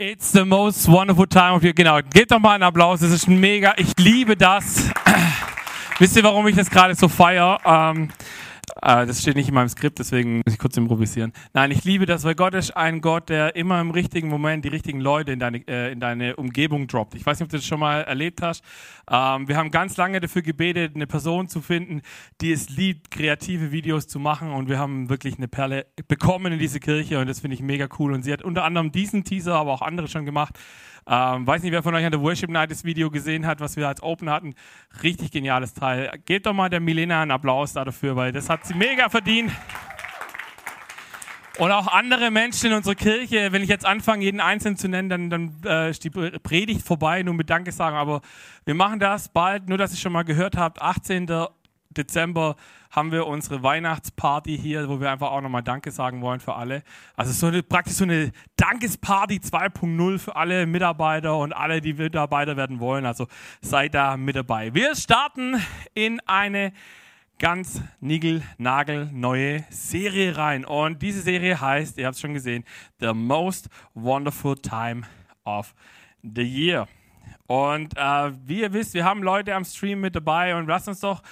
It's the most wonderful time of year. Genau, gebt doch mal einen Applaus. Das ist mega. Ich liebe das. Wisst ihr, warum ich das gerade so feiere? Ähm, äh, das steht nicht in meinem Skript, deswegen muss ich kurz improvisieren. Nein, ich liebe das, weil Gott ist ein Gott, der immer im richtigen Moment die richtigen Leute in deine, äh, in deine Umgebung droppt. Ich weiß nicht, ob du das schon mal erlebt hast. Ähm, wir haben ganz lange dafür gebetet, eine Person zu finden, die es liebt, kreative Videos zu machen. Und wir haben wirklich eine Perle bekommen in diese Kirche und das finde ich mega cool. Und sie hat unter anderem diesen Teaser, aber auch andere schon gemacht. Ähm, weiß nicht, wer von euch an der Worship Night das Video gesehen hat, was wir als Open hatten. Richtig geniales Teil. Gebt doch mal der Milena einen Applaus dafür, weil das hat sie mega verdient. Und auch andere Menschen in unserer Kirche, wenn ich jetzt anfange, jeden Einzelnen zu nennen, dann, dann äh, ist die Predigt vorbei, nur mit Danke sagen. Aber wir machen das bald, nur dass ihr schon mal gehört habt, 18. Dezember haben wir unsere Weihnachtsparty hier, wo wir einfach auch nochmal Danke sagen wollen für alle. Also so eine, praktisch so eine Dankesparty 2.0 für alle Mitarbeiter und alle, die Mitarbeiter werden wollen. Also seid da mit dabei. Wir starten in eine ganz neue Serie rein. Und diese Serie heißt, ihr habt es schon gesehen, The Most Wonderful Time of the Year. Und äh, wie ihr wisst, wir haben Leute am Stream mit dabei und lasst uns doch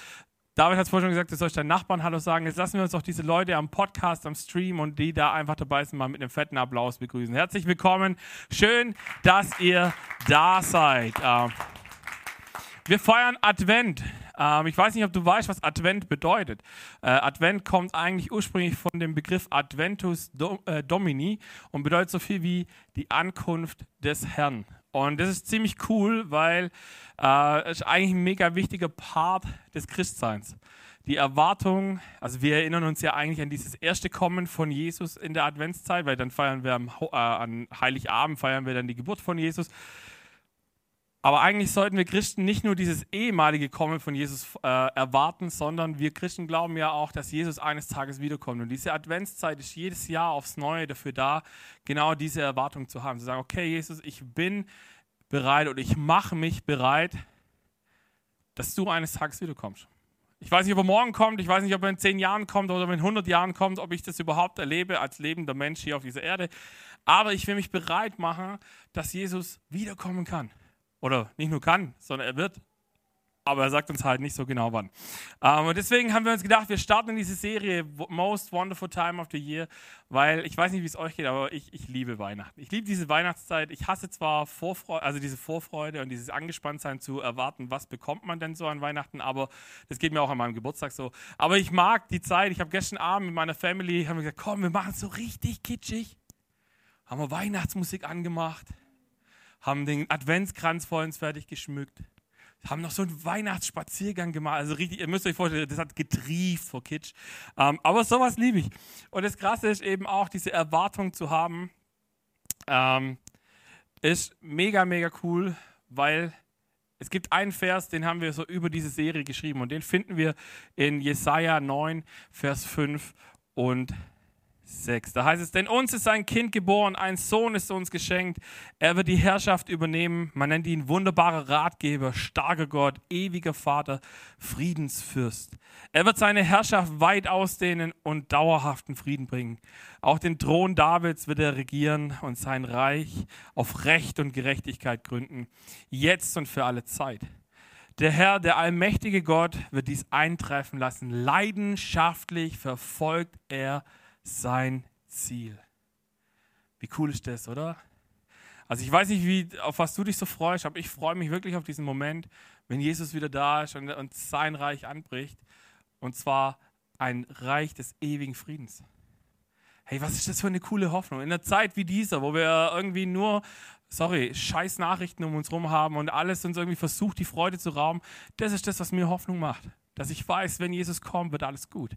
David hat es vorhin schon gesagt, du sollst deinen Nachbarn Hallo sagen. Jetzt lassen wir uns doch diese Leute am Podcast, am Stream und die da einfach dabei sind, mal mit einem fetten Applaus begrüßen. Herzlich willkommen. Schön, dass ihr da seid. Ähm, wir feiern Advent. Ähm, ich weiß nicht, ob du weißt, was Advent bedeutet. Äh, Advent kommt eigentlich ursprünglich von dem Begriff Adventus äh, Domini und bedeutet so viel wie die Ankunft des Herrn. Und das ist ziemlich cool, weil äh, ist eigentlich ein mega wichtiger Part des Christseins. Die Erwartung, also wir erinnern uns ja eigentlich an dieses erste Kommen von Jesus in der Adventszeit, weil dann feiern wir am, äh, an Heiligabend, feiern wir dann die Geburt von Jesus. Aber eigentlich sollten wir Christen nicht nur dieses ehemalige Kommen von Jesus äh, erwarten, sondern wir Christen glauben ja auch, dass Jesus eines Tages wiederkommt. Und diese Adventszeit ist jedes Jahr aufs Neue dafür da, genau diese Erwartung zu haben. Zu sagen, okay, Jesus, ich bin bereit und ich mache mich bereit, dass du eines Tages wiederkommst. Ich weiß nicht, ob er morgen kommt, ich weiß nicht, ob er in zehn Jahren kommt oder in 100 Jahren kommt, ob ich das überhaupt erlebe als lebender Mensch hier auf dieser Erde. Aber ich will mich bereit machen, dass Jesus wiederkommen kann. Oder nicht nur kann, sondern er wird aber er sagt uns halt nicht so genau wann. Ähm, und deswegen haben wir uns gedacht, wir starten in diese Serie Most Wonderful Time of the Year, weil ich weiß nicht, wie es euch geht, aber ich, ich liebe Weihnachten. Ich liebe diese Weihnachtszeit. Ich hasse zwar Vorfreude, also diese Vorfreude und dieses Angespanntsein zu erwarten, was bekommt man denn so an Weihnachten, aber das geht mir auch an meinem Geburtstag so. Aber ich mag die Zeit. Ich habe gestern Abend mit meiner Family haben wir gesagt, komm, wir machen es so richtig kitschig. Haben wir Weihnachtsmusik angemacht, haben den Adventskranz vor uns fertig geschmückt haben noch so einen Weihnachtsspaziergang gemacht. Also richtig, ihr müsst euch vorstellen, das hat getrieft vor Kitsch. Ähm, aber sowas liebe ich. Und das Krasse ist eben auch, diese Erwartung zu haben, ähm, ist mega, mega cool, weil es gibt einen Vers, den haben wir so über diese Serie geschrieben und den finden wir in Jesaja 9, Vers 5 und 6. Da heißt es, denn uns ist ein Kind geboren, ein Sohn ist uns geschenkt. Er wird die Herrschaft übernehmen. Man nennt ihn wunderbarer Ratgeber, starker Gott, ewiger Vater, Friedensfürst. Er wird seine Herrschaft weit ausdehnen und dauerhaften Frieden bringen. Auch den Thron Davids wird er regieren und sein Reich auf Recht und Gerechtigkeit gründen, jetzt und für alle Zeit. Der Herr, der allmächtige Gott, wird dies eintreffen lassen. Leidenschaftlich verfolgt er sein Ziel. Wie cool ist das, oder? Also ich weiß nicht, wie, auf was du dich so freust, aber ich freue mich wirklich auf diesen Moment, wenn Jesus wieder da ist und, und sein Reich anbricht. Und zwar ein Reich des ewigen Friedens. Hey, was ist das für eine coole Hoffnung? In einer Zeit wie dieser, wo wir irgendwie nur, sorry, scheiß Nachrichten um uns herum haben und alles uns irgendwie versucht, die Freude zu rauben, das ist das, was mir Hoffnung macht. Dass ich weiß, wenn Jesus kommt, wird alles gut.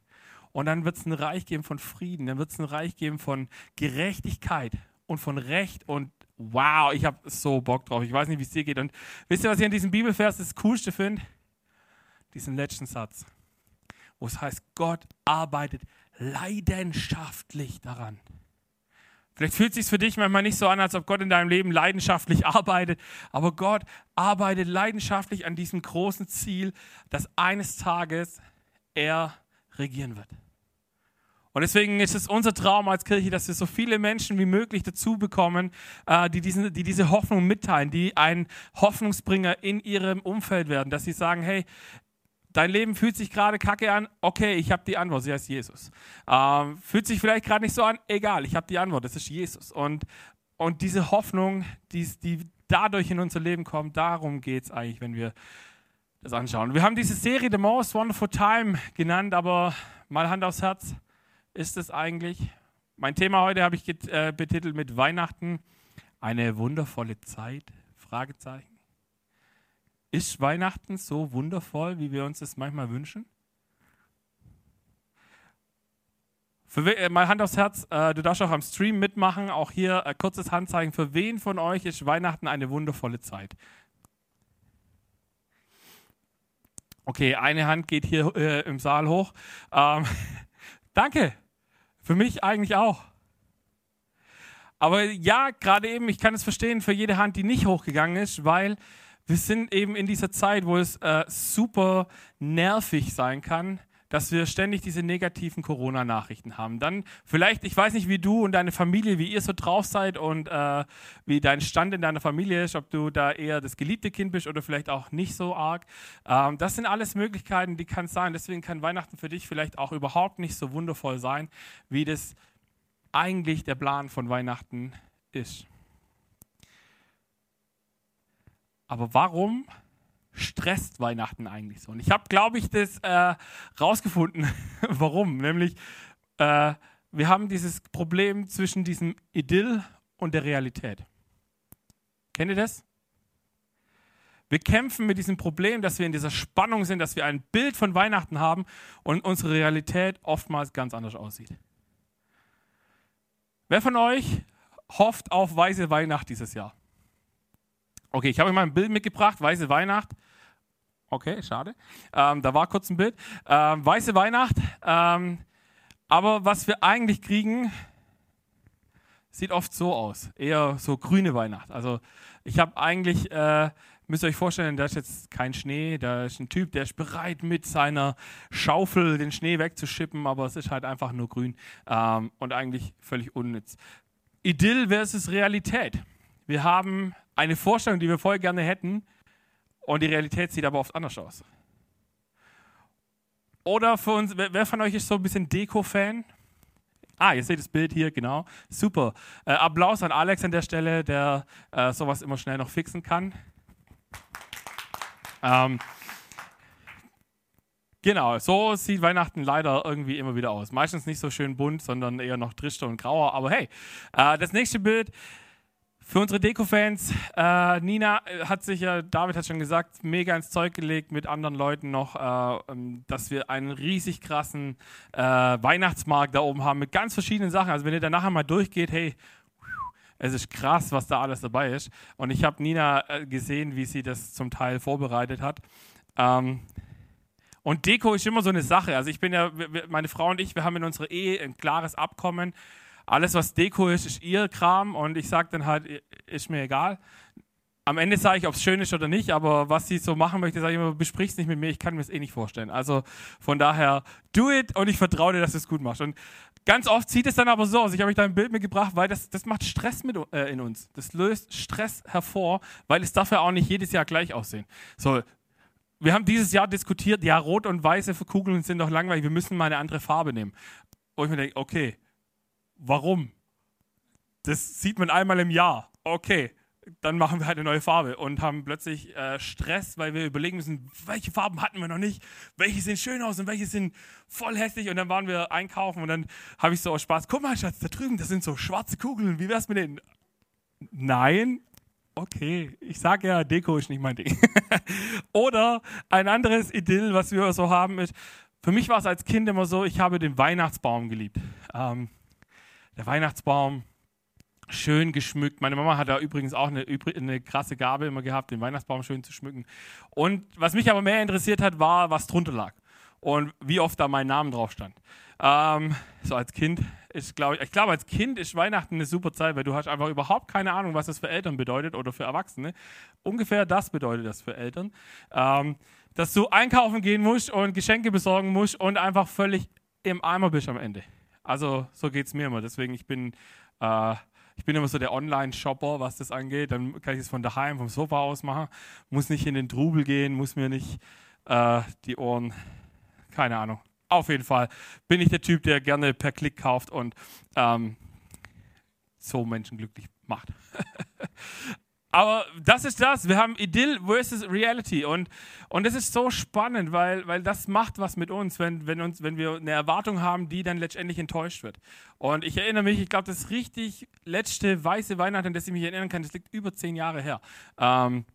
Und dann wird es ein Reich geben von Frieden, dann wird es ein Reich geben von Gerechtigkeit und von Recht. Und wow, ich habe so Bock drauf. Ich weiß nicht, wie es dir geht. Und wisst ihr, was ich an diesem Bibelvers das Coolste finde? Diesen letzten Satz, wo es heißt, Gott arbeitet leidenschaftlich daran. Vielleicht fühlt es sich für dich manchmal nicht so an, als ob Gott in deinem Leben leidenschaftlich arbeitet, aber Gott arbeitet leidenschaftlich an diesem großen Ziel, dass eines Tages er regieren wird. Und deswegen ist es unser Traum als Kirche, dass wir so viele Menschen wie möglich dazu bekommen, äh, die, diesen, die diese Hoffnung mitteilen, die ein Hoffnungsbringer in ihrem Umfeld werden, dass sie sagen, hey, Dein Leben fühlt sich gerade kacke an. Okay, ich habe die Antwort. Sie heißt Jesus. Ähm, fühlt sich vielleicht gerade nicht so an. Egal, ich habe die Antwort. Das ist Jesus. Und, und diese Hoffnung, die, die dadurch in unser Leben kommt, darum geht es eigentlich, wenn wir das anschauen. Wir haben diese Serie The Most Wonderful Time genannt, aber mal Hand aufs Herz, ist es eigentlich? Mein Thema heute habe ich äh, betitelt mit Weihnachten, eine wundervolle Zeit? Fragezeichen. Ist Weihnachten so wundervoll, wie wir uns das manchmal wünschen? Für äh, mal Hand aufs Herz, äh, du darfst auch am Stream mitmachen. Auch hier äh, kurzes Handzeichen. Für wen von euch ist Weihnachten eine wundervolle Zeit? Okay, eine Hand geht hier äh, im Saal hoch. Ähm, danke. Für mich eigentlich auch. Aber ja, gerade eben, ich kann es verstehen für jede Hand, die nicht hochgegangen ist, weil wir sind eben in dieser Zeit, wo es äh, super nervig sein kann, dass wir ständig diese negativen Corona-Nachrichten haben. Dann vielleicht, ich weiß nicht, wie du und deine Familie, wie ihr so drauf seid und äh, wie dein Stand in deiner Familie ist, ob du da eher das geliebte Kind bist oder vielleicht auch nicht so arg. Ähm, das sind alles Möglichkeiten, die kann es sein. Deswegen kann Weihnachten für dich vielleicht auch überhaupt nicht so wundervoll sein, wie das eigentlich der Plan von Weihnachten ist. Aber warum stresst Weihnachten eigentlich so? Und ich habe, glaube ich, das äh, rausgefunden, warum. Nämlich, äh, wir haben dieses Problem zwischen diesem Idyll und der Realität. Kennt ihr das? Wir kämpfen mit diesem Problem, dass wir in dieser Spannung sind, dass wir ein Bild von Weihnachten haben und unsere Realität oftmals ganz anders aussieht. Wer von euch hofft auf weiße Weihnacht dieses Jahr? Okay, ich habe euch mal ein Bild mitgebracht, weiße Weihnacht. Okay, schade. Ähm, da war kurz ein Bild. Ähm, weiße Weihnacht. Ähm, aber was wir eigentlich kriegen, sieht oft so aus. Eher so grüne Weihnacht. Also ich habe eigentlich, äh, müsst ihr euch vorstellen, da ist jetzt kein Schnee. Da ist ein Typ, der ist bereit mit seiner Schaufel den Schnee wegzuschippen, aber es ist halt einfach nur grün ähm, und eigentlich völlig unnütz. Idyll versus Realität. Wir haben eine Vorstellung, die wir voll gerne hätten, und die Realität sieht aber oft anders aus. Oder für uns, wer von euch ist so ein bisschen Deko-Fan? Ah, ihr seht das Bild hier, genau. Super. Äh, Applaus an Alex an der Stelle, der äh, sowas immer schnell noch fixen kann. Ähm, genau, so sieht Weihnachten leider irgendwie immer wieder aus. Meistens nicht so schön bunt, sondern eher noch trischter und grauer. Aber hey, äh, das nächste Bild für unsere Deko-Fans, äh, Nina äh, hat sich ja, David hat schon gesagt, mega ins Zeug gelegt mit anderen Leuten noch, äh, ähm, dass wir einen riesig krassen äh, Weihnachtsmarkt da oben haben mit ganz verschiedenen Sachen. Also wenn ihr da nachher mal durchgeht, hey, es ist krass, was da alles dabei ist. Und ich habe Nina äh, gesehen, wie sie das zum Teil vorbereitet hat. Ähm, und Deko ist immer so eine Sache. Also ich bin ja, meine Frau und ich, wir haben in unserer Ehe ein klares Abkommen alles, was Deko ist, ist ihr Kram und ich sage dann halt, ist mir egal. Am Ende sage ich, ob es schön ist oder nicht, aber was sie so machen möchte, sage ich immer, besprich es nicht mit mir, ich kann mir es eh nicht vorstellen. Also von daher, do it und ich vertraue dir, dass du es gut machst. Und ganz oft sieht es dann aber so aus. Ich habe euch da ein Bild mitgebracht, weil das, das macht Stress mit, äh, in uns. Das löst Stress hervor, weil es darf ja auch nicht jedes Jahr gleich aussehen. So, wir haben dieses Jahr diskutiert, ja, rot und weiße Kugeln sind doch langweilig, wir müssen mal eine andere Farbe nehmen. Wo ich mir denke, okay, Warum? Das sieht man einmal im Jahr. Okay, dann machen wir halt eine neue Farbe und haben plötzlich äh, Stress, weil wir überlegen müssen, welche Farben hatten wir noch nicht, welche sehen schön aus und welche sind voll hässlich. Und dann waren wir einkaufen und dann habe ich so aus Spaß, guck mal, Schatz, da drüben, das sind so schwarze Kugeln, wie wär's mit denen? Nein, okay, ich sage ja, Deko ist nicht mein Ding. Oder ein anderes Idyll, was wir so haben, ist, für mich war es als Kind immer so, ich habe den Weihnachtsbaum geliebt. Ähm, der Weihnachtsbaum schön geschmückt. Meine Mama hat da übrigens auch eine, eine, krasse Gabe immer gehabt, den Weihnachtsbaum schön zu schmücken. Und was mich aber mehr interessiert hat, war, was drunter lag und wie oft da mein Name drauf stand. Ähm, so als Kind ist, glaube ich, ich glaube, als Kind ist Weihnachten eine super Zeit, weil du hast einfach überhaupt keine Ahnung, was das für Eltern bedeutet oder für Erwachsene. Ungefähr das bedeutet das für Eltern. Ähm, dass du einkaufen gehen musst und Geschenke besorgen musst und einfach völlig im Eimer bist am Ende. Also so geht es mir immer. Deswegen, ich bin, äh, ich bin immer so der Online-Shopper, was das angeht. Dann kann ich es von daheim, vom Sofa aus machen. Muss nicht in den Trubel gehen, muss mir nicht äh, die Ohren, keine Ahnung. Auf jeden Fall bin ich der Typ, der gerne per Klick kauft und ähm, so Menschen glücklich macht. Aber das ist das. Wir haben Idyll versus Reality. Und, und das ist so spannend, weil, weil das macht was mit uns, wenn, wenn, uns, wenn wir eine Erwartung haben, die dann letztendlich enttäuscht wird. Und ich erinnere mich, ich glaube, das richtig letzte weiße Weihnachten, an das ich mich erinnern kann, das liegt über zehn Jahre her. Ähm,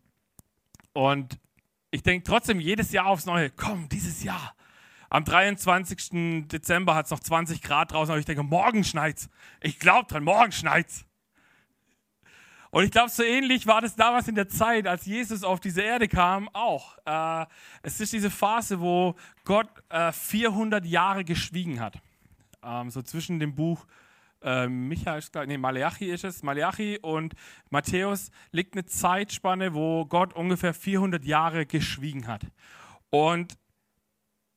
und ich denke trotzdem jedes Jahr aufs Neue, komm, dieses Jahr. Am 23. Dezember hat es noch 20 Grad draußen, aber ich denke, morgen schneit's. Ich glaube dran, morgen schneit's. Und ich glaube, so ähnlich war das damals in der Zeit, als Jesus auf diese Erde kam, auch. Äh, es ist diese Phase, wo Gott äh, 400 Jahre geschwiegen hat. Ähm, so zwischen dem Buch äh, Michael, nee, Malachi ist es, Malachi und Matthäus liegt eine Zeitspanne, wo Gott ungefähr 400 Jahre geschwiegen hat. Und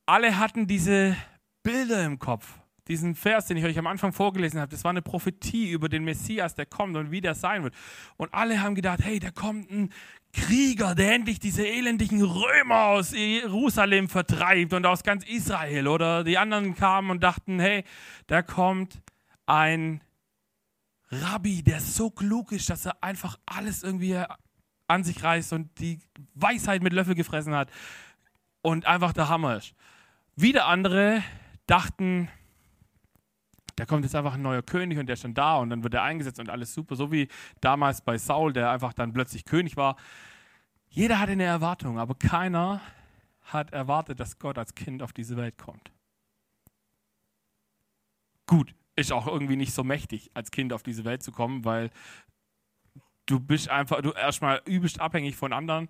alle hatten diese Bilder im Kopf diesen Vers, den ich euch am Anfang vorgelesen habe, das war eine Prophetie über den Messias, der kommt und wie der sein wird. Und alle haben gedacht, hey, da kommt ein Krieger, der endlich diese elendigen Römer aus Jerusalem vertreibt und aus ganz Israel. Oder die anderen kamen und dachten, hey, da kommt ein Rabbi, der so klug ist, dass er einfach alles irgendwie an sich reißt und die Weisheit mit Löffel gefressen hat und einfach der Hammer ist. Wieder andere dachten, da kommt jetzt einfach ein neuer König und der ist schon da und dann wird er eingesetzt und alles super. So wie damals bei Saul, der einfach dann plötzlich König war. Jeder hatte eine Erwartung, aber keiner hat erwartet, dass Gott als Kind auf diese Welt kommt. Gut, ist auch irgendwie nicht so mächtig, als Kind auf diese Welt zu kommen, weil du bist einfach, du erstmal übelst abhängig von anderen.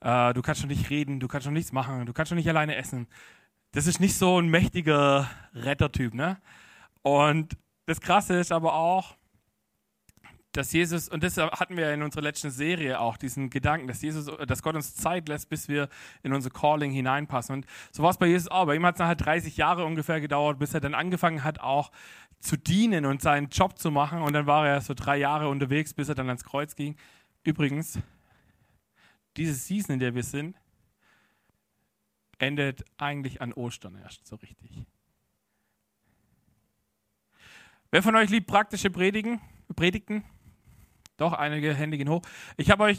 Äh, du kannst schon nicht reden, du kannst schon nichts machen, du kannst schon nicht alleine essen. Das ist nicht so ein mächtiger Rettertyp, ne? Und das Krasse ist aber auch, dass Jesus, und das hatten wir in unserer letzten Serie auch, diesen Gedanken, dass Jesus, dass Gott uns Zeit lässt, bis wir in unser Calling hineinpassen. Und so war es bei Jesus auch. Bei ihm hat es nachher 30 Jahre ungefähr gedauert, bis er dann angefangen hat, auch zu dienen und seinen Job zu machen. Und dann war er so drei Jahre unterwegs, bis er dann ans Kreuz ging. Übrigens, diese Season, in der wir sind, endet eigentlich an Ostern erst so richtig. Wer von euch liebt praktische Predigen, Predigten? Doch, einige Hände gehen hoch. Ich habe euch,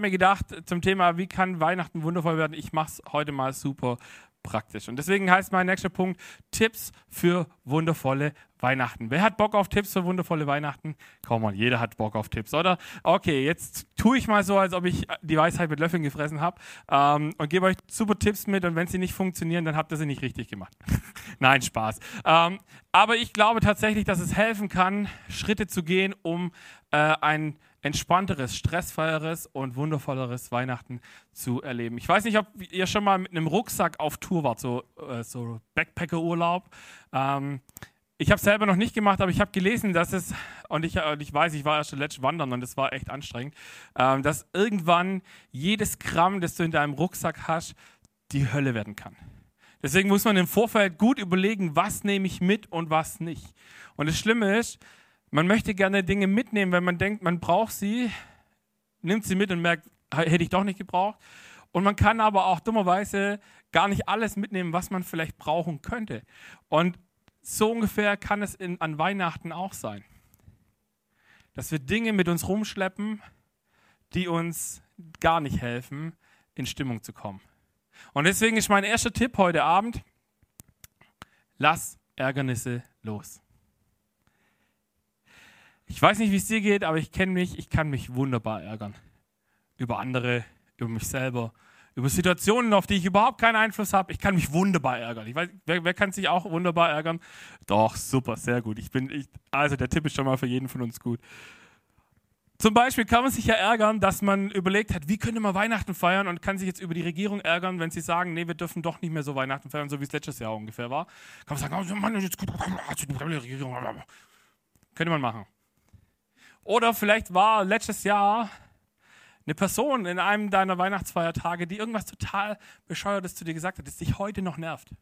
mir gedacht zum Thema, wie kann Weihnachten wundervoll werden? Ich mache es heute mal super praktisch. Und deswegen heißt mein nächster Punkt Tipps für wundervolle Weihnachten. Wer hat Bock auf Tipps für wundervolle Weihnachten? Komm mal, jeder hat Bock auf Tipps, oder? Okay, jetzt tue ich mal so, als ob ich die Weisheit mit Löffeln gefressen habe ähm, und gebe euch super Tipps mit und wenn sie nicht funktionieren, dann habt ihr sie nicht richtig gemacht. Nein, Spaß. Ähm, aber ich glaube tatsächlich, dass es helfen kann, Schritte zu gehen, um äh, ein entspannteres, stressfreieres und wundervolleres Weihnachten zu erleben. Ich weiß nicht, ob ihr schon mal mit einem Rucksack auf Tour wart, so, äh, so Backpacker-Urlaub. Ähm, ich habe es selber noch nicht gemacht, aber ich habe gelesen, dass es, und ich, und ich weiß, ich war erst letzt wandern und es war echt anstrengend, ähm, dass irgendwann jedes Gramm, das du in deinem Rucksack hast, die Hölle werden kann. Deswegen muss man im Vorfeld gut überlegen, was nehme ich mit und was nicht. Und das Schlimme ist, man möchte gerne Dinge mitnehmen, wenn man denkt, man braucht sie, nimmt sie mit und merkt, hätte ich doch nicht gebraucht. Und man kann aber auch dummerweise gar nicht alles mitnehmen, was man vielleicht brauchen könnte. Und so ungefähr kann es in, an Weihnachten auch sein. Dass wir Dinge mit uns rumschleppen, die uns gar nicht helfen, in Stimmung zu kommen. Und deswegen ist mein erster Tipp heute Abend, lass Ärgernisse los. Ich weiß nicht, wie es dir geht, aber ich kenne mich, ich kann mich wunderbar ärgern. Über andere, über mich selber, über Situationen, auf die ich überhaupt keinen Einfluss habe. Ich kann mich wunderbar ärgern. Ich weiß, wer, wer, kann sich auch wunderbar ärgern? Doch, super, sehr gut. Ich bin, ich, also der Tipp ist schon mal für jeden von uns gut. Zum Beispiel kann man sich ja ärgern, dass man überlegt hat, wie könnte man Weihnachten feiern und kann sich jetzt über die Regierung ärgern, wenn sie sagen, nee, wir dürfen doch nicht mehr so Weihnachten feiern, so wie es letztes Jahr ungefähr war. Kann man sagen, oh Mann, jetzt. Könnte man machen. Oder vielleicht war letztes Jahr eine Person in einem deiner Weihnachtsfeiertage, die irgendwas total Bescheuertes zu dir gesagt hat, das dich heute noch nervt.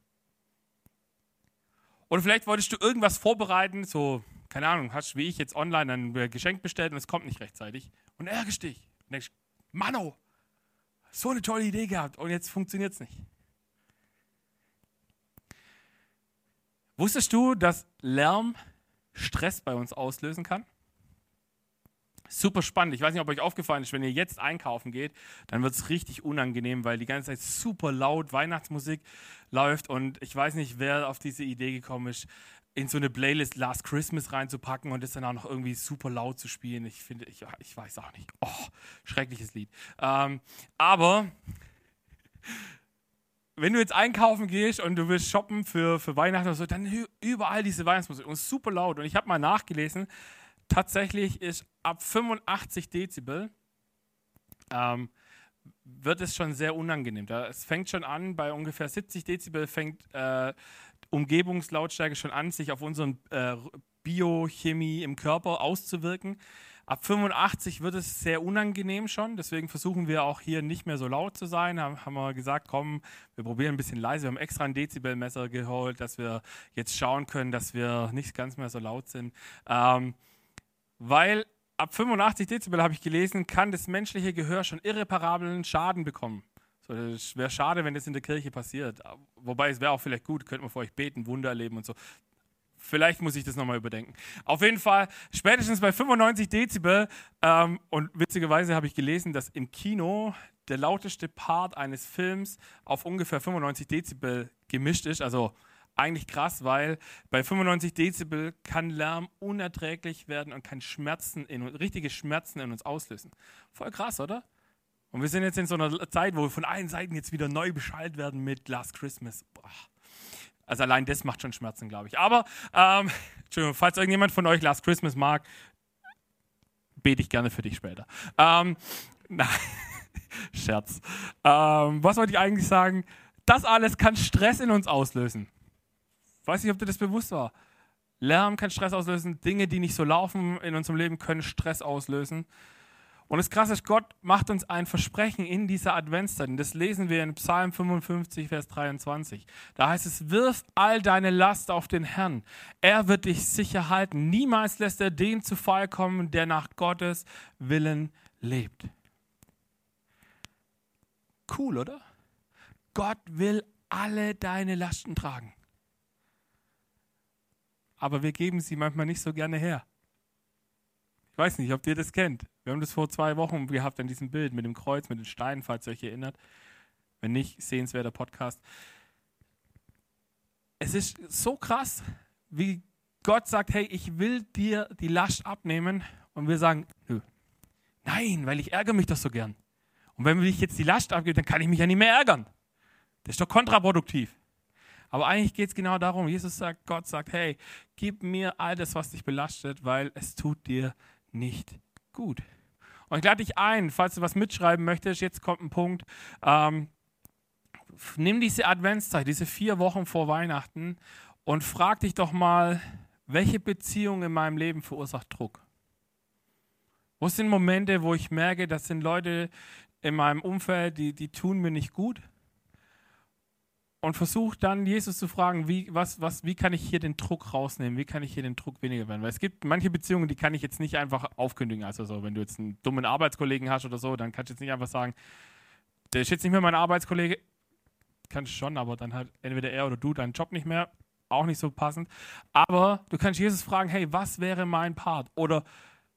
Oder vielleicht wolltest du irgendwas vorbereiten, so, keine Ahnung, hast wie ich jetzt online ein Geschenk bestellt und es kommt nicht rechtzeitig. Und ärgerst dich. Und denkst, Manno, so eine tolle Idee gehabt und jetzt funktioniert es nicht. Wusstest du, dass Lärm Stress bei uns auslösen kann? Super spannend. Ich weiß nicht, ob euch aufgefallen ist, wenn ihr jetzt einkaufen geht, dann wird es richtig unangenehm, weil die ganze Zeit super laut Weihnachtsmusik läuft und ich weiß nicht, wer auf diese Idee gekommen ist, in so eine Playlist Last Christmas reinzupacken und das dann auch noch irgendwie super laut zu spielen. Ich finde, ich, ich weiß auch nicht. Oh, schreckliches Lied. Ähm, aber wenn du jetzt einkaufen gehst und du willst shoppen für, für Weihnachten oder so, dann überall diese Weihnachtsmusik und super laut. Und ich habe mal nachgelesen, tatsächlich ist ab 85 Dezibel ähm, wird es schon sehr unangenehm. Da, es fängt schon an, bei ungefähr 70 Dezibel fängt äh, Umgebungslautstärke schon an, sich auf unsere äh, Biochemie im Körper auszuwirken. Ab 85 wird es sehr unangenehm schon, deswegen versuchen wir auch hier nicht mehr so laut zu sein. Haben, haben wir gesagt, komm, wir probieren ein bisschen leise. Wir haben extra ein Dezibelmesser geholt, dass wir jetzt schauen können, dass wir nicht ganz mehr so laut sind. Ähm, weil ab 85 Dezibel, habe ich gelesen, kann das menschliche Gehör schon irreparablen Schaden bekommen. So, es wäre schade, wenn das in der Kirche passiert. Wobei es wäre auch vielleicht gut, könnte man vor euch beten, Wunder erleben und so. Vielleicht muss ich das nochmal überdenken. Auf jeden Fall, spätestens bei 95 Dezibel, ähm, und witzigerweise habe ich gelesen, dass im Kino der lauteste Part eines Films auf ungefähr 95 Dezibel gemischt ist. Also eigentlich krass, weil bei 95 Dezibel kann Lärm unerträglich werden und kann Schmerzen in, richtige Schmerzen in uns auslösen. Voll krass, oder? Und wir sind jetzt in so einer Zeit, wo wir von allen Seiten jetzt wieder neu beschallt werden mit Last Christmas. Boah. Also allein das macht schon Schmerzen, glaube ich. Aber, ähm, Entschuldigung, falls irgendjemand von euch Last Christmas mag, bete ich gerne für dich später. Ähm, nein, Scherz. Ähm, was wollte ich eigentlich sagen? Das alles kann Stress in uns auslösen. Weiß nicht, ob dir das bewusst war. Lärm kann Stress auslösen, Dinge, die nicht so laufen in unserem Leben, können Stress auslösen. Und das Krasse ist, Gott macht uns ein Versprechen in dieser Adventszeit. Und das lesen wir in Psalm 55, Vers 23. Da heißt es, wirf all deine Last auf den Herrn. Er wird dich sicher halten. Niemals lässt er den zu Fall kommen, der nach Gottes Willen lebt. Cool, oder? Gott will alle deine Lasten tragen. Aber wir geben sie manchmal nicht so gerne her. Ich weiß nicht, ob ihr das kennt. Wir haben das vor zwei Wochen gehabt an diesem Bild mit dem Kreuz, mit den Steinen, falls ihr euch erinnert. Wenn nicht, sehenswerter Podcast. Es ist so krass, wie Gott sagt, hey, ich will dir die Last abnehmen. Und wir sagen, nö. Nein, weil ich ärgere mich doch so gern. Und wenn ich jetzt die Last abgebe, dann kann ich mich ja nicht mehr ärgern. Das ist doch kontraproduktiv. Aber eigentlich geht es genau darum, Jesus sagt, Gott sagt, hey, gib mir all das, was dich belastet, weil es tut dir nicht gut. Und ich lade dich ein, falls du was mitschreiben möchtest, jetzt kommt ein Punkt. Ähm, nimm diese Adventszeit, diese vier Wochen vor Weihnachten und frag dich doch mal, welche Beziehung in meinem Leben verursacht Druck? Wo sind Momente, wo ich merke, das sind Leute in meinem Umfeld, die, die tun mir nicht gut? Und versucht dann Jesus zu fragen, wie, was, was, wie kann ich hier den Druck rausnehmen, wie kann ich hier den Druck weniger werden. Weil es gibt manche Beziehungen, die kann ich jetzt nicht einfach aufkündigen. Also so, wenn du jetzt einen dummen Arbeitskollegen hast oder so, dann kannst du jetzt nicht einfach sagen, der ist jetzt nicht mehr mein Arbeitskollege. Kannst schon, aber dann hat entweder er oder du deinen Job nicht mehr. Auch nicht so passend. Aber du kannst Jesus fragen, hey, was wäre mein Part? Oder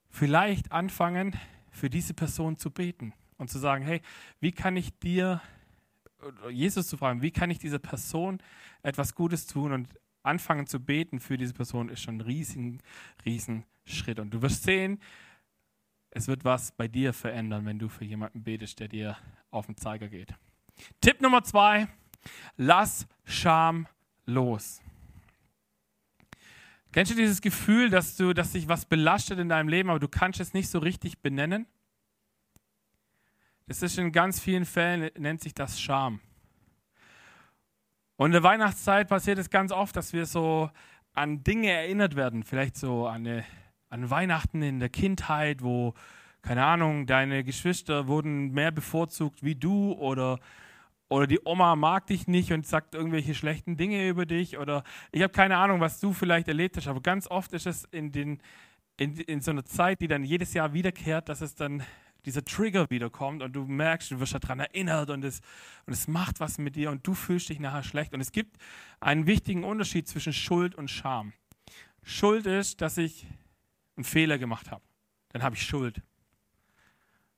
vielleicht anfangen, für diese Person zu beten und zu sagen, hey, wie kann ich dir Jesus zu fragen, wie kann ich dieser Person etwas Gutes tun und anfangen zu beten für diese Person ist schon ein riesen, riesen Schritt. Und du wirst sehen, es wird was bei dir verändern, wenn du für jemanden betest, der dir auf den Zeiger geht. Tipp Nummer zwei, lass Scham los. Kennst du dieses Gefühl, dass, du, dass dich was belastet in deinem Leben, aber du kannst es nicht so richtig benennen? Es ist in ganz vielen Fällen, nennt sich das Scham. Und in der Weihnachtszeit passiert es ganz oft, dass wir so an Dinge erinnert werden. Vielleicht so an, eine, an Weihnachten in der Kindheit, wo, keine Ahnung, deine Geschwister wurden mehr bevorzugt wie du oder, oder die Oma mag dich nicht und sagt irgendwelche schlechten Dinge über dich oder ich habe keine Ahnung, was du vielleicht erlebt hast, aber ganz oft ist es in, den, in, in so einer Zeit, die dann jedes Jahr wiederkehrt, dass es dann dieser Trigger wiederkommt und du merkst, du wirst daran erinnert und es, und es macht was mit dir und du fühlst dich nachher schlecht. Und es gibt einen wichtigen Unterschied zwischen Schuld und Scham. Schuld ist, dass ich einen Fehler gemacht habe. Dann habe ich Schuld.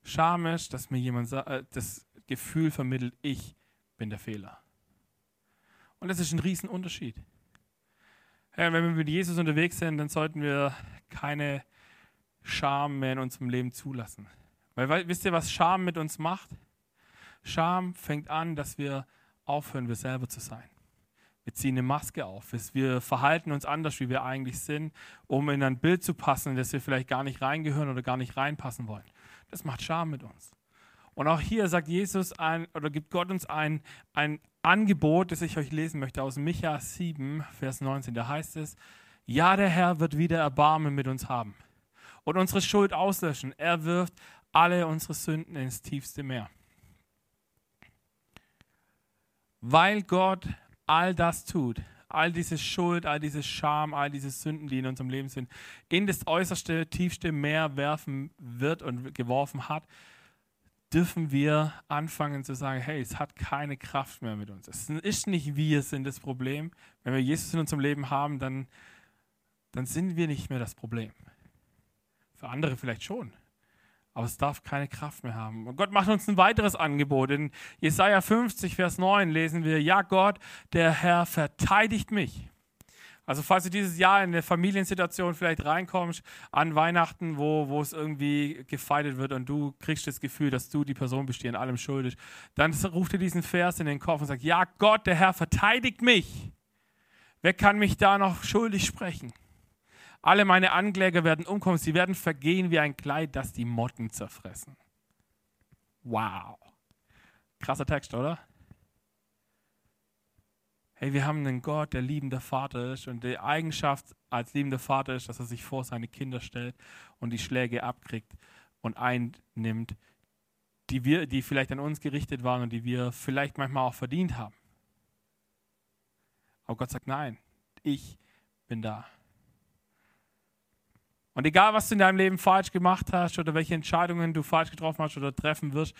Scham ist, dass mir jemand äh, das Gefühl vermittelt, ich bin der Fehler. Und das ist ein Riesenunterschied. Ja, wenn wir mit Jesus unterwegs sind, dann sollten wir keine Scham mehr in unserem Leben zulassen. Weil, wisst ihr, was Scham mit uns macht? Scham fängt an, dass wir aufhören, wir selber zu sein. Wir ziehen eine Maske auf. Wir verhalten uns anders, wie wir eigentlich sind, um in ein Bild zu passen, das wir vielleicht gar nicht reingehören oder gar nicht reinpassen wollen. Das macht Scham mit uns. Und auch hier sagt Jesus ein, oder gibt Gott uns ein, ein Angebot, das ich euch lesen möchte aus Micha 7, Vers 19. Da heißt es, ja, der Herr wird wieder Erbarmen mit uns haben und unsere Schuld auslöschen. Er wirft alle unsere Sünden ins tiefste Meer. Weil Gott all das tut, all diese Schuld, all diese Scham, all diese Sünden, die in unserem Leben sind, in das äußerste, tiefste Meer werfen wird und geworfen hat, dürfen wir anfangen zu sagen, hey, es hat keine Kraft mehr mit uns. Es ist nicht wir sind das Problem. Wenn wir Jesus in unserem Leben haben, dann, dann sind wir nicht mehr das Problem. Für andere vielleicht schon aber es darf keine Kraft mehr haben. Und Gott macht uns ein weiteres Angebot. In Jesaja 50, Vers 9 lesen wir: Ja, Gott, der Herr verteidigt mich. Also, falls du dieses Jahr in eine Familiensituation vielleicht reinkommst, an Weihnachten, wo, wo es irgendwie gefeitet wird und du kriegst das Gefühl, dass du die Person bist, die an allem schuld ist, dann ruft dir diesen Vers in den Kopf und sagt: Ja, Gott, der Herr verteidigt mich. Wer kann mich da noch schuldig sprechen? Alle meine Ankläger werden umkommen, sie werden vergehen wie ein Kleid, das die Motten zerfressen. Wow. Krasser Text, oder? Hey, wir haben einen Gott, der liebender Vater ist und die Eigenschaft als liebender Vater ist, dass er sich vor seine Kinder stellt und die Schläge abkriegt und einnimmt, die, wir, die vielleicht an uns gerichtet waren und die wir vielleicht manchmal auch verdient haben. Aber Gott sagt, nein, ich bin da. Und egal, was du in deinem Leben falsch gemacht hast oder welche Entscheidungen du falsch getroffen hast oder treffen wirst,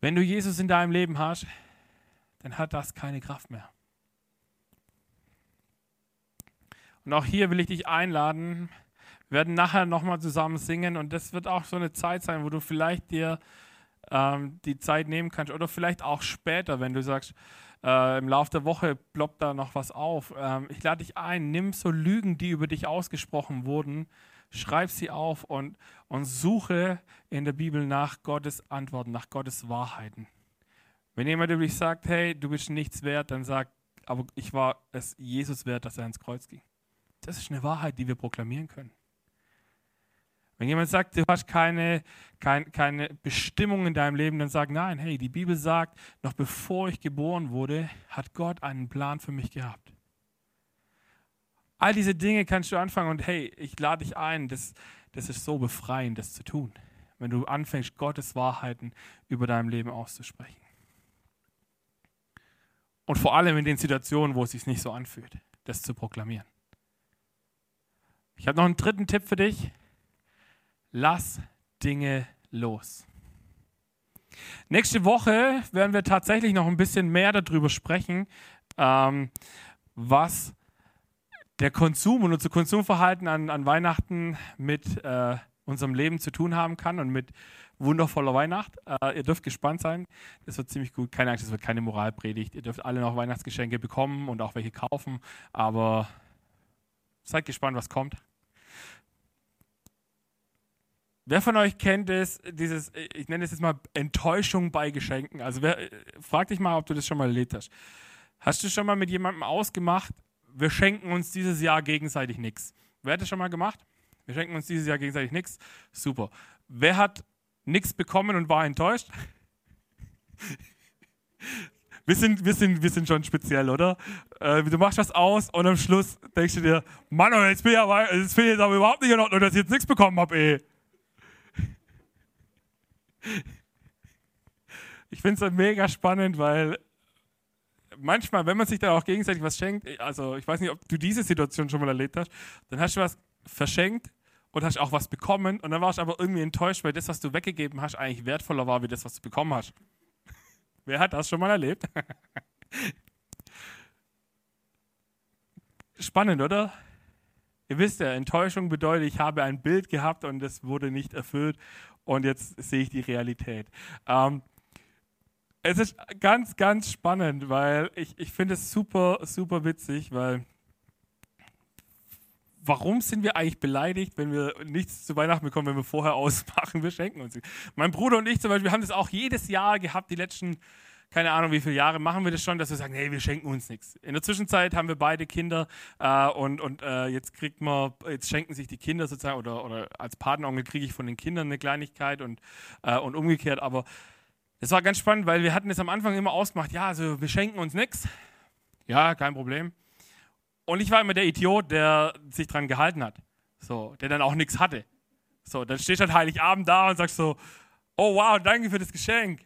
wenn du Jesus in deinem Leben hast, dann hat das keine Kraft mehr. Und auch hier will ich dich einladen. Wir werden nachher nochmal zusammen singen und das wird auch so eine Zeit sein, wo du vielleicht dir ähm, die Zeit nehmen kannst oder vielleicht auch später, wenn du sagst, äh, im Laufe der Woche ploppt da noch was auf. Ähm, ich lade dich ein, nimm so Lügen, die über dich ausgesprochen wurden, schreib sie auf und, und suche in der Bibel nach Gottes Antworten, nach Gottes Wahrheiten. Wenn jemand über dich sagt, hey, du bist nichts wert, dann sag, aber ich war es Jesus wert, dass er ins Kreuz ging. Das ist eine Wahrheit, die wir proklamieren können. Wenn jemand sagt, du hast keine, keine, keine Bestimmung in deinem Leben, dann sag nein, hey, die Bibel sagt, noch bevor ich geboren wurde, hat Gott einen Plan für mich gehabt. All diese Dinge kannst du anfangen und hey, ich lade dich ein, das, das ist so befreiend, das zu tun, wenn du anfängst, Gottes Wahrheiten über deinem Leben auszusprechen. Und vor allem in den Situationen, wo es sich nicht so anfühlt, das zu proklamieren. Ich habe noch einen dritten Tipp für dich. Lass Dinge los. Nächste Woche werden wir tatsächlich noch ein bisschen mehr darüber sprechen, ähm, was der Konsum und unser Konsumverhalten an, an Weihnachten mit äh, unserem Leben zu tun haben kann und mit wundervoller Weihnacht. Äh, ihr dürft gespannt sein. Das wird ziemlich gut. Keine Angst, es wird keine Moralpredigt. Ihr dürft alle noch Weihnachtsgeschenke bekommen und auch welche kaufen. Aber seid gespannt, was kommt. Wer von euch kennt es, dieses, ich nenne es jetzt mal Enttäuschung bei Geschenken? Also wer, frag dich mal, ob du das schon mal erlebt hast. Hast du schon mal mit jemandem ausgemacht, wir schenken uns dieses Jahr gegenseitig nichts. Wer hat das schon mal gemacht? Wir schenken uns dieses Jahr gegenseitig nichts. Super. Wer hat nichts bekommen und war enttäuscht? Wir sind, wir, sind, wir sind schon speziell, oder? Äh, du machst was aus und am Schluss denkst du dir, Mann, jetzt bin ich aber, jetzt bin ich jetzt aber überhaupt nicht in Ordnung, dass ich jetzt nichts bekommen habe, ey. ich finde es mega spannend, weil manchmal, wenn man sich dann auch gegenseitig was schenkt, also ich weiß nicht, ob du diese Situation schon mal erlebt hast, dann hast du was verschenkt und hast auch was bekommen und dann warst du aber irgendwie enttäuscht, weil das, was du weggegeben hast, eigentlich wertvoller war, wie das, was du bekommen hast. Wer hat das schon mal erlebt? Spannend, oder? Ihr wisst ja, Enttäuschung bedeutet, ich habe ein Bild gehabt und es wurde nicht erfüllt und jetzt sehe ich die Realität. Ähm, es ist ganz, ganz spannend, weil ich, ich finde es super, super witzig, weil warum sind wir eigentlich beleidigt, wenn wir nichts zu Weihnachten bekommen, wenn wir vorher ausmachen? Wir schenken uns. Mein Bruder und ich zum Beispiel, wir haben das auch jedes Jahr gehabt, die letzten, keine Ahnung wie viele Jahre, machen wir das schon, dass wir sagen, hey, wir schenken uns nichts. In der Zwischenzeit haben wir beide Kinder äh, und, und äh, jetzt kriegt man, jetzt schenken sich die Kinder sozusagen oder, oder als Patenonkel kriege ich von den Kindern eine Kleinigkeit und, äh, und umgekehrt. Aber es war ganz spannend, weil wir hatten es am Anfang immer ausgemacht, ja, also wir schenken uns nichts. Ja, kein Problem. Und ich war immer der Idiot, der sich dran gehalten hat. So, der dann auch nichts hatte. So, dann stehst du halt Heiligabend da und sagst so, oh wow, danke für das Geschenk.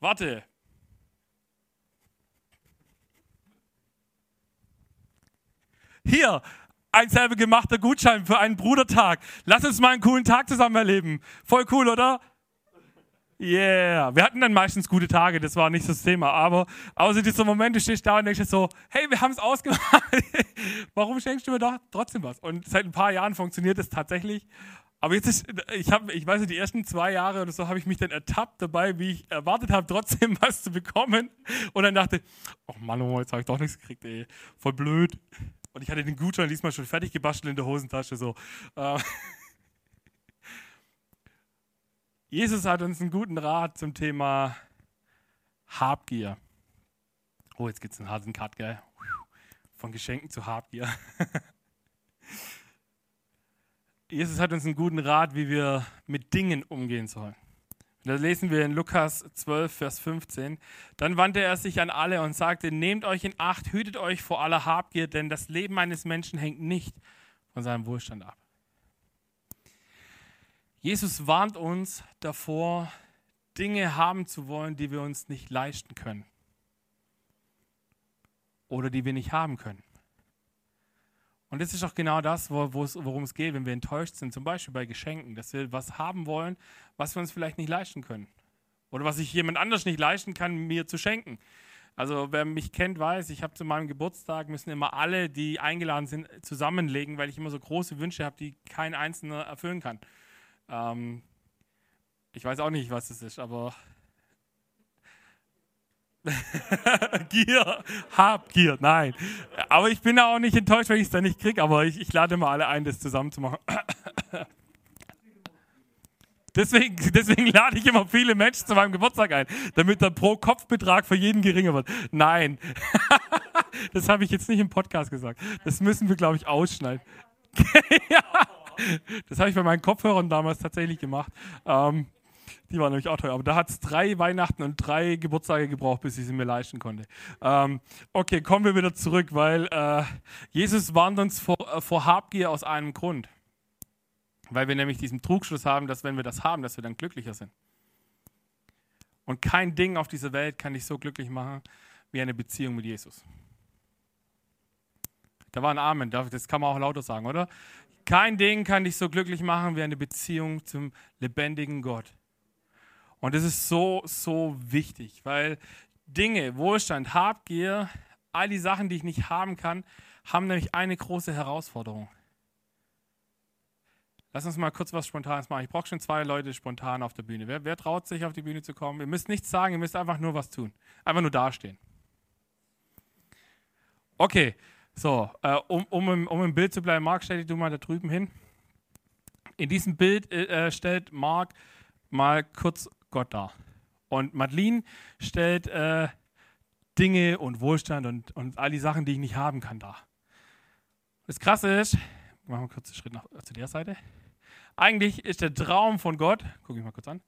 Warte. Hier, ein selber gemachter Gutschein für einen Brudertag. Lass uns mal einen coolen Tag zusammen erleben. Voll cool, oder? Yeah, wir hatten dann meistens gute Tage, das war nicht das Thema, aber außer dieser Moment, du stehst da und denkst so, hey, wir haben es ausgemacht, warum schenkst du mir doch trotzdem was? Und seit ein paar Jahren funktioniert es tatsächlich, aber jetzt ist, ich habe, ich weiß nicht, die ersten zwei Jahre oder so habe ich mich dann ertappt dabei, wie ich erwartet habe, trotzdem was zu bekommen und dann dachte, oh Mann, oh, jetzt habe ich doch nichts gekriegt, ey, voll blöd. Und ich hatte den Gutschein diesmal schon fertig gebastelt in der Hosentasche, so. Jesus hat uns einen guten Rat zum Thema Habgier. Oh, jetzt gibt es einen harten Cut, gell? Von Geschenken zu Habgier. Jesus hat uns einen guten Rat, wie wir mit Dingen umgehen sollen. Das lesen wir in Lukas 12, Vers 15. Dann wandte er sich an alle und sagte, nehmt euch in Acht, hütet euch vor aller Habgier, denn das Leben eines Menschen hängt nicht von seinem Wohlstand ab. Jesus warnt uns davor, Dinge haben zu wollen, die wir uns nicht leisten können oder die wir nicht haben können. Und das ist auch genau das, worum es geht, wenn wir enttäuscht sind, zum Beispiel bei Geschenken, dass wir was haben wollen, was wir uns vielleicht nicht leisten können. Oder was sich jemand anders nicht leisten kann, mir zu schenken. Also wer mich kennt, weiß, ich habe zu meinem Geburtstag müssen immer alle, die eingeladen sind, zusammenlegen, weil ich immer so große Wünsche habe, die kein Einzelner erfüllen kann. Ähm, ich weiß auch nicht, was es ist, aber Gier, Habgier, nein. Aber ich bin auch nicht enttäuscht, wenn ich es da nicht kriege, aber ich, ich lade mal alle ein, das zusammen zu machen. Deswegen, deswegen lade ich immer viele Menschen zu meinem Geburtstag ein, damit der Pro-Kopf-Betrag für jeden geringer wird. Nein, das habe ich jetzt nicht im Podcast gesagt. Das müssen wir, glaube ich, ausschneiden. ja. Das habe ich bei meinen Kopfhörern damals tatsächlich gemacht. Ähm, die waren nämlich auch teuer. Aber da hat es drei Weihnachten und drei Geburtstage gebraucht, bis ich sie mir leisten konnte. Ähm, okay, kommen wir wieder zurück, weil äh, Jesus warnt uns vor, äh, vor Habgier aus einem Grund. Weil wir nämlich diesen Trugschluss haben, dass wenn wir das haben, dass wir dann glücklicher sind. Und kein Ding auf dieser Welt kann dich so glücklich machen wie eine Beziehung mit Jesus. Da war ein Amen, das kann man auch lauter sagen, oder? Kein Ding kann dich so glücklich machen wie eine Beziehung zum lebendigen Gott. Und das ist so, so wichtig, weil Dinge, Wohlstand, Habgier, all die Sachen, die ich nicht haben kann, haben nämlich eine große Herausforderung. Lass uns mal kurz was Spontanes machen. Ich brauche schon zwei Leute spontan auf der Bühne. Wer, wer traut sich, auf die Bühne zu kommen? Ihr müsst nichts sagen, ihr müsst einfach nur was tun. Einfach nur dastehen. Okay, so, äh, um, um, um im Bild zu bleiben, Marc, stell dich du mal da drüben hin. In diesem Bild äh, stellt Marc mal kurz Gott dar. Und Madeline stellt äh, Dinge und Wohlstand und, und all die Sachen, die ich nicht haben kann, dar. Das Krasse ist, machen wir einen Schritt nach, zu der Seite. Eigentlich ist der Traum von Gott, gucke ich mal kurz an,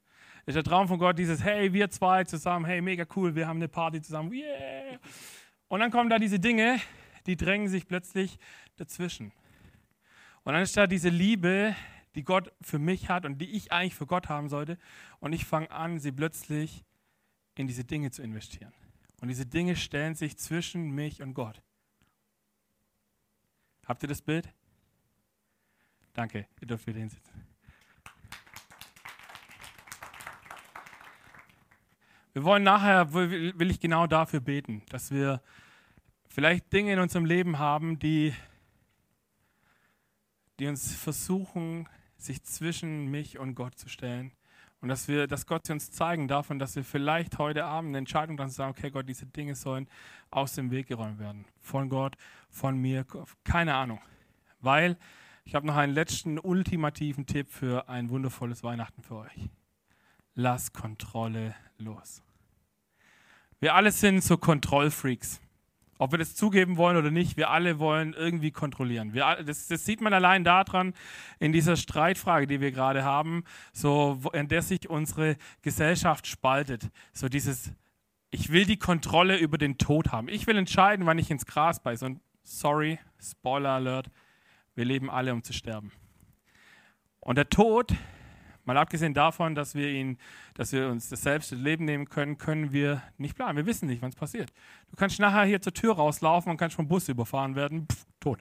ist der Traum von Gott dieses, hey, wir zwei zusammen, hey, mega cool, wir haben eine Party zusammen, yeah. Und dann kommen da diese Dinge, die drängen sich plötzlich dazwischen. Und da diese Liebe, die Gott für mich hat und die ich eigentlich für Gott haben sollte. Und ich fange an, sie plötzlich in diese Dinge zu investieren. Und diese Dinge stellen sich zwischen mich und Gott. Habt ihr das Bild? Danke, ihr dürft wieder hinsitzen. Wir wollen nachher, will ich genau dafür beten, dass wir vielleicht Dinge in unserem Leben haben, die, die uns versuchen, sich zwischen mich und Gott zu stellen. Und dass wir, dass Gott uns zeigen darf und dass wir vielleicht heute Abend eine Entscheidung dann sagen, okay Gott, diese Dinge sollen aus dem Weg geräumt werden. Von Gott, von mir, keine Ahnung. Weil ich habe noch einen letzten ultimativen Tipp für ein wundervolles Weihnachten für euch. Lass Kontrolle los. Wir alle sind so Kontrollfreaks. Ob wir das zugeben wollen oder nicht, wir alle wollen irgendwie kontrollieren. Wir, das, das, sieht man allein daran, in dieser Streitfrage, die wir gerade haben, so, in der sich unsere Gesellschaft spaltet. So dieses, ich will die Kontrolle über den Tod haben. Ich will entscheiden, wann ich ins Gras beiße. Und sorry, Spoiler Alert, wir leben alle, um zu sterben. Und der Tod Mal abgesehen davon, dass wir, ihn, dass wir uns das selbst Leben nehmen können, können wir nicht planen. Wir wissen nicht, wann es passiert. Du kannst nachher hier zur Tür rauslaufen und kannst vom Bus überfahren werden, pff, tot.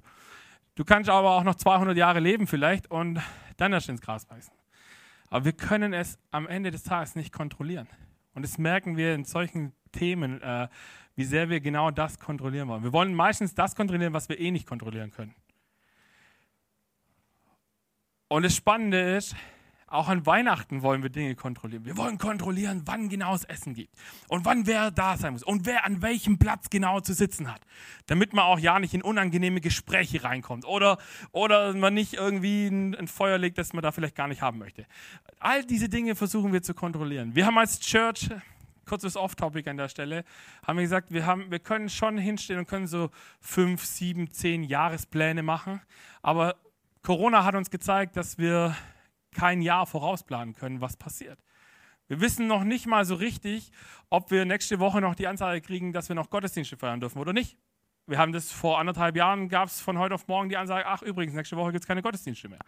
Du kannst aber auch noch 200 Jahre leben vielleicht und dann erst ins Gras beißen. Aber wir können es am Ende des Tages nicht kontrollieren. Und das merken wir in solchen Themen, äh, wie sehr wir genau das kontrollieren wollen. Wir wollen meistens das kontrollieren, was wir eh nicht kontrollieren können. Und das Spannende ist, auch an Weihnachten wollen wir Dinge kontrollieren. Wir wollen kontrollieren, wann genau es Essen gibt und wann wer da sein muss und wer an welchem Platz genau zu sitzen hat, damit man auch ja nicht in unangenehme Gespräche reinkommt oder, oder man nicht irgendwie ein, ein Feuer legt, das man da vielleicht gar nicht haben möchte. All diese Dinge versuchen wir zu kontrollieren. Wir haben als Church kurzes Off-Topic an der Stelle, haben wir gesagt, wir, haben, wir können schon hinstehen und können so fünf, sieben, zehn Jahrespläne machen. Aber Corona hat uns gezeigt, dass wir kein Jahr vorausplanen können, was passiert. Wir wissen noch nicht mal so richtig, ob wir nächste Woche noch die Anzeige kriegen, dass wir noch Gottesdienste feiern dürfen oder nicht. Wir haben das vor anderthalb Jahren, gab es von heute auf morgen die Ansage, ach übrigens, nächste Woche gibt es keine Gottesdienste mehr.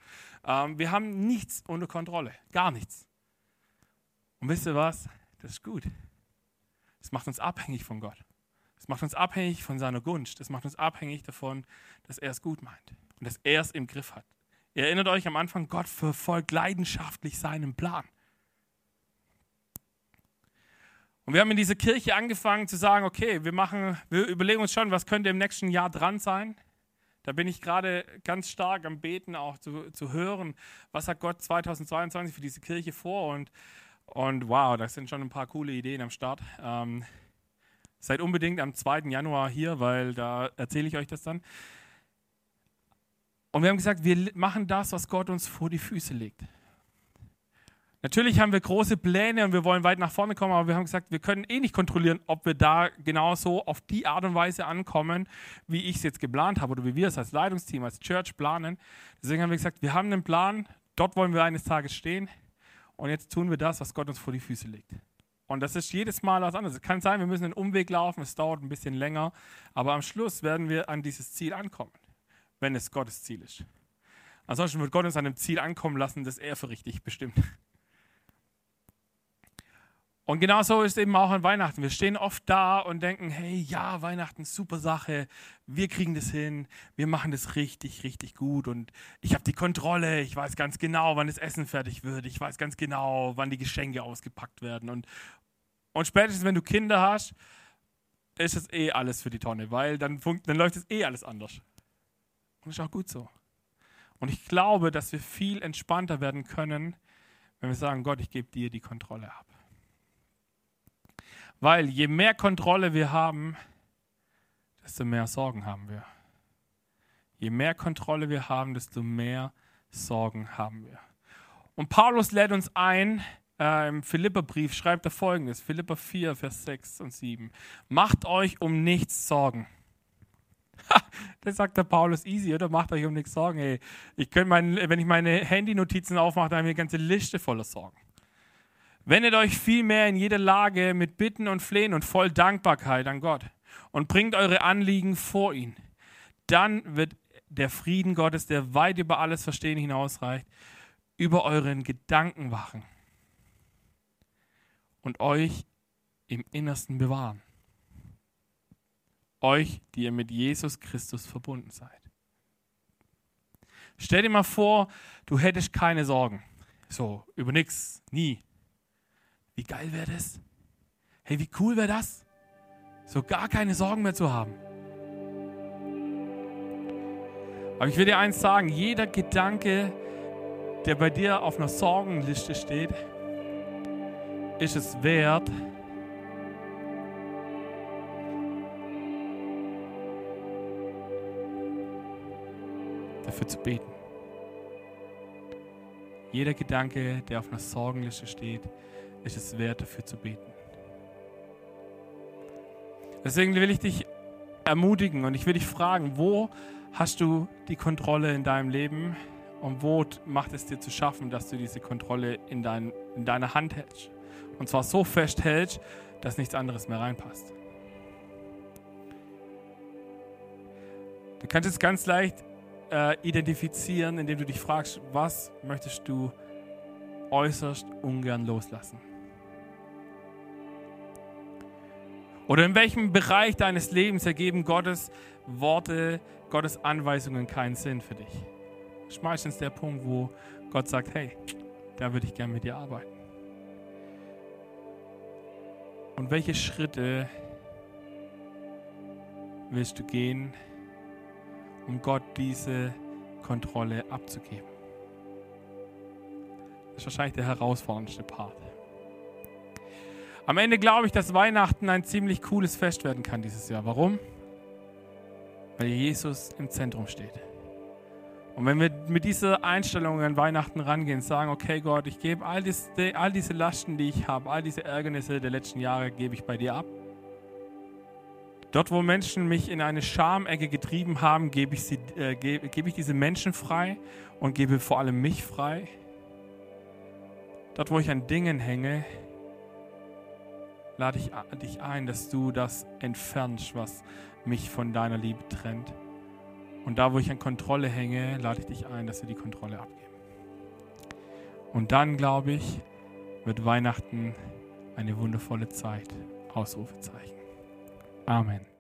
Ähm, wir haben nichts unter Kontrolle, gar nichts. Und wisst ihr was? Das ist gut. Das macht uns abhängig von Gott. Das macht uns abhängig von seiner Gunst. Das macht uns abhängig davon, dass er es gut meint und dass er es im Griff hat. Ihr erinnert euch am Anfang, Gott verfolgt leidenschaftlich seinen Plan. Und wir haben in dieser Kirche angefangen zu sagen, okay, wir machen, wir überlegen uns schon, was könnte im nächsten Jahr dran sein. Da bin ich gerade ganz stark am Beten, auch zu, zu hören, was hat Gott 2022 für diese Kirche vor. Und, und wow, da sind schon ein paar coole Ideen am Start. Ähm, seid unbedingt am 2. Januar hier, weil da erzähle ich euch das dann. Und wir haben gesagt, wir machen das, was Gott uns vor die Füße legt. Natürlich haben wir große Pläne und wir wollen weit nach vorne kommen, aber wir haben gesagt, wir können eh nicht kontrollieren, ob wir da genauso auf die Art und Weise ankommen, wie ich es jetzt geplant habe oder wie wir es als Leitungsteam, als Church planen. Deswegen haben wir gesagt, wir haben einen Plan, dort wollen wir eines Tages stehen und jetzt tun wir das, was Gott uns vor die Füße legt. Und das ist jedes Mal was anderes. Es kann sein, wir müssen einen Umweg laufen, es dauert ein bisschen länger, aber am Schluss werden wir an dieses Ziel ankommen wenn es Gottes Ziel ist. Ansonsten wird Gott uns an dem Ziel ankommen lassen, das er für richtig bestimmt. Und genau so ist eben auch an Weihnachten. Wir stehen oft da und denken, hey, ja, Weihnachten, super Sache, wir kriegen das hin, wir machen das richtig, richtig gut und ich habe die Kontrolle, ich weiß ganz genau, wann das Essen fertig wird, ich weiß ganz genau, wann die Geschenke ausgepackt werden. Und, und spätestens, wenn du Kinder hast, ist das eh alles für die Tonne, weil dann, dann läuft es eh alles anders. Und ist auch gut so. Und ich glaube, dass wir viel entspannter werden können, wenn wir sagen, Gott, ich gebe dir die Kontrolle ab. Weil je mehr Kontrolle wir haben, desto mehr Sorgen haben wir. Je mehr Kontrolle wir haben, desto mehr Sorgen haben wir. Und Paulus lädt uns ein, äh, im Philipperbrief schreibt er folgendes, Philipper 4, Vers 6 und 7. Macht euch um nichts Sorgen das sagt der Paulus easy, oder? Macht euch um nichts Sorgen. Ey. Ich könnte mein, wenn ich meine Handy-Notizen aufmache, dann habe ich eine ganze Liste voller Sorgen. Wendet euch vielmehr in jeder Lage mit Bitten und Flehen und voll Dankbarkeit an Gott und bringt eure Anliegen vor ihn. Dann wird der Frieden Gottes, der weit über alles Verstehen hinausreicht, über euren Gedanken wachen und euch im Innersten bewahren. Euch, die ihr mit Jesus Christus verbunden seid. Stell dir mal vor, du hättest keine Sorgen. So, über nichts, nie. Wie geil wäre das? Hey, wie cool wäre das? So gar keine Sorgen mehr zu haben. Aber ich will dir eins sagen, jeder Gedanke, der bei dir auf einer Sorgenliste steht, ist es wert, dafür zu beten. Jeder Gedanke, der auf einer Sorgenliste steht, ist es wert, dafür zu beten. Deswegen will ich dich ermutigen und ich will dich fragen, wo hast du die Kontrolle in deinem Leben und wo macht es dir zu schaffen, dass du diese Kontrolle in, dein, in deiner Hand hältst? Und zwar so fest hältst, dass nichts anderes mehr reinpasst. Du kannst es ganz leicht äh, identifizieren, indem du dich fragst, was möchtest du äußerst ungern loslassen? Oder in welchem Bereich deines Lebens ergeben Gottes Worte, Gottes Anweisungen keinen Sinn für dich? Das ist meistens der Punkt, wo Gott sagt, hey, da würde ich gerne mit dir arbeiten. Und welche Schritte willst du gehen, um Gott diese Kontrolle abzugeben. Das ist wahrscheinlich der herausforderndste Part. Am Ende glaube ich, dass Weihnachten ein ziemlich cooles Fest werden kann dieses Jahr. Warum? Weil Jesus im Zentrum steht. Und wenn wir mit dieser Einstellung an Weihnachten rangehen, sagen, okay Gott, ich gebe all, dies, all diese Lasten, die ich habe, all diese Ärgernisse der letzten Jahre, gebe ich bei dir ab. Dort, wo Menschen mich in eine Schamecke getrieben haben, gebe ich, sie, äh, gebe, gebe ich diese Menschen frei und gebe vor allem mich frei. Dort, wo ich an Dingen hänge, lade ich dich ein, dass du das entfernst, was mich von deiner Liebe trennt. Und da, wo ich an Kontrolle hänge, lade ich dich ein, dass wir die Kontrolle abgeben. Und dann, glaube ich, wird Weihnachten eine wundervolle Zeit. Ausrufezeichen. Amen.